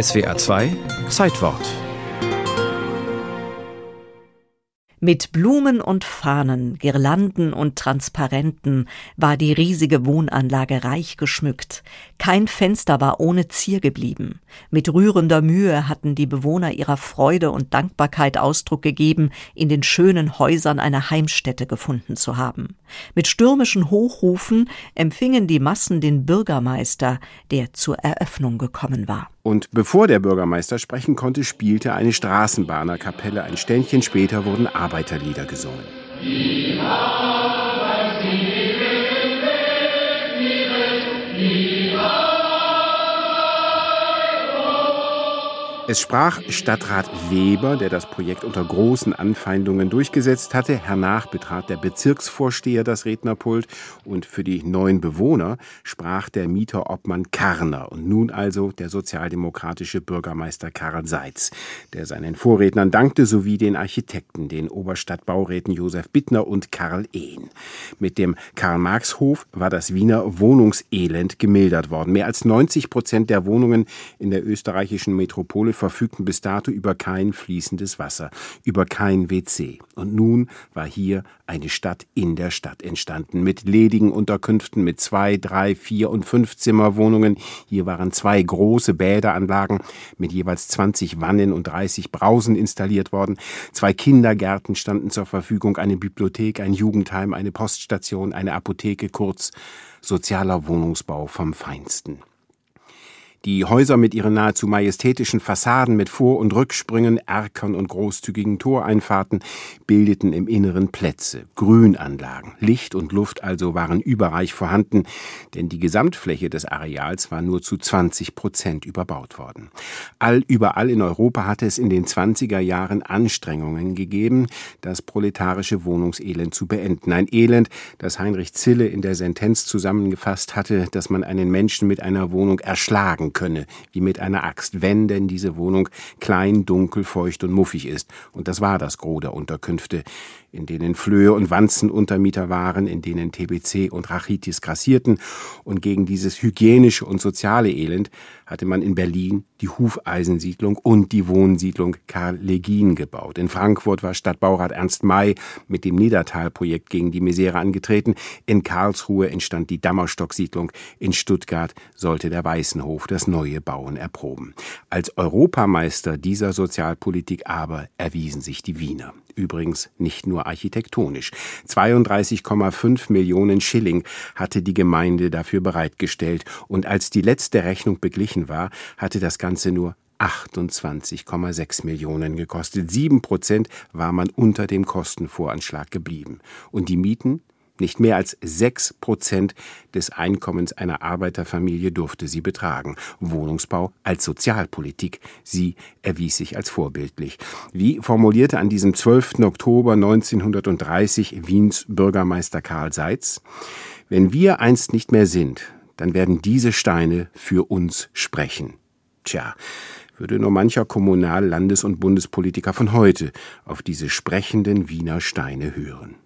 SWA 2 Zeitwort Mit Blumen und Fahnen, Girlanden und Transparenten war die riesige Wohnanlage reich geschmückt. Kein Fenster war ohne Zier geblieben. Mit rührender Mühe hatten die Bewohner ihrer Freude und Dankbarkeit Ausdruck gegeben, in den schönen Häusern eine Heimstätte gefunden zu haben. Mit stürmischen Hochrufen empfingen die Massen den Bürgermeister, der zur Eröffnung gekommen war. Und bevor der Bürgermeister sprechen konnte, spielte eine Straßenbahnerkapelle. Ein Ständchen später wurden Arbeiterlieder gesungen. Es sprach Stadtrat Weber, der das Projekt unter großen Anfeindungen durchgesetzt hatte. Hernach betrat der Bezirksvorsteher das Rednerpult und für die neuen Bewohner sprach der Mieterobmann Karner und nun also der sozialdemokratische Bürgermeister Karl Seitz, der seinen Vorrednern dankte, sowie den Architekten, den Oberstadtbauräten Josef Bittner und Karl Ehn. Mit dem Karl-Marx-Hof war das Wiener Wohnungselend gemildert worden. Mehr als 90 Prozent der Wohnungen in der österreichischen Metropole verfügten bis dato über kein fließendes Wasser, über kein WC. Und nun war hier eine Stadt in der Stadt entstanden, mit ledigen Unterkünften, mit zwei, drei, vier und fünf Zimmerwohnungen. Hier waren zwei große Bäderanlagen mit jeweils 20 Wannen und 30 Brausen installiert worden. Zwei Kindergärten standen zur Verfügung, eine Bibliothek, ein Jugendheim, eine Poststation, eine Apotheke, kurz sozialer Wohnungsbau vom Feinsten. Die Häuser mit ihren nahezu majestätischen Fassaden mit Vor- und Rücksprüngen, Erkern und großzügigen Toreinfahrten bildeten im Inneren Plätze, Grünanlagen. Licht und Luft also waren überreich vorhanden, denn die Gesamtfläche des Areals war nur zu 20 Prozent überbaut worden. All überall in Europa hatte es in den 20er Jahren Anstrengungen gegeben, das proletarische Wohnungselend zu beenden. Ein Elend, das Heinrich Zille in der Sentenz zusammengefasst hatte, dass man einen Menschen mit einer Wohnung erschlagen könne, wie mit einer Axt, wenn denn diese Wohnung klein, dunkel, feucht und muffig ist. Und das war das Gros der Unterkünfte, in denen Flöhe und Wanzen Untermieter waren, in denen TBC und Rachitis grassierten. Und gegen dieses hygienische und soziale Elend hatte man in Berlin die Hufeisensiedlung und die Wohnsiedlung Karl Legin gebaut. In Frankfurt war Stadtbaurat Ernst May mit dem Niedertalprojekt gegen die Misere angetreten. In Karlsruhe entstand die Dammerstocksiedlung. In Stuttgart sollte der Weißenhof das neue Bauen erproben. Als Europameister dieser Sozialpolitik aber erwiesen sich die Wiener. Übrigens nicht nur architektonisch. 32,5 Millionen Schilling hatte die Gemeinde dafür bereitgestellt. Und als die letzte Rechnung beglichen München war, hatte das Ganze nur 28,6 Millionen gekostet. Sieben Prozent war man unter dem Kostenvoranschlag geblieben. Und die Mieten? Nicht mehr als sechs Prozent des Einkommens einer Arbeiterfamilie durfte sie betragen. Wohnungsbau als Sozialpolitik. Sie erwies sich als vorbildlich. Wie formulierte an diesem 12. Oktober 1930 Wiens Bürgermeister Karl Seitz, wenn wir einst nicht mehr sind, dann werden diese Steine für uns sprechen. Tja, würde nur mancher Kommunal-, Landes- und Bundespolitiker von heute auf diese sprechenden Wiener Steine hören.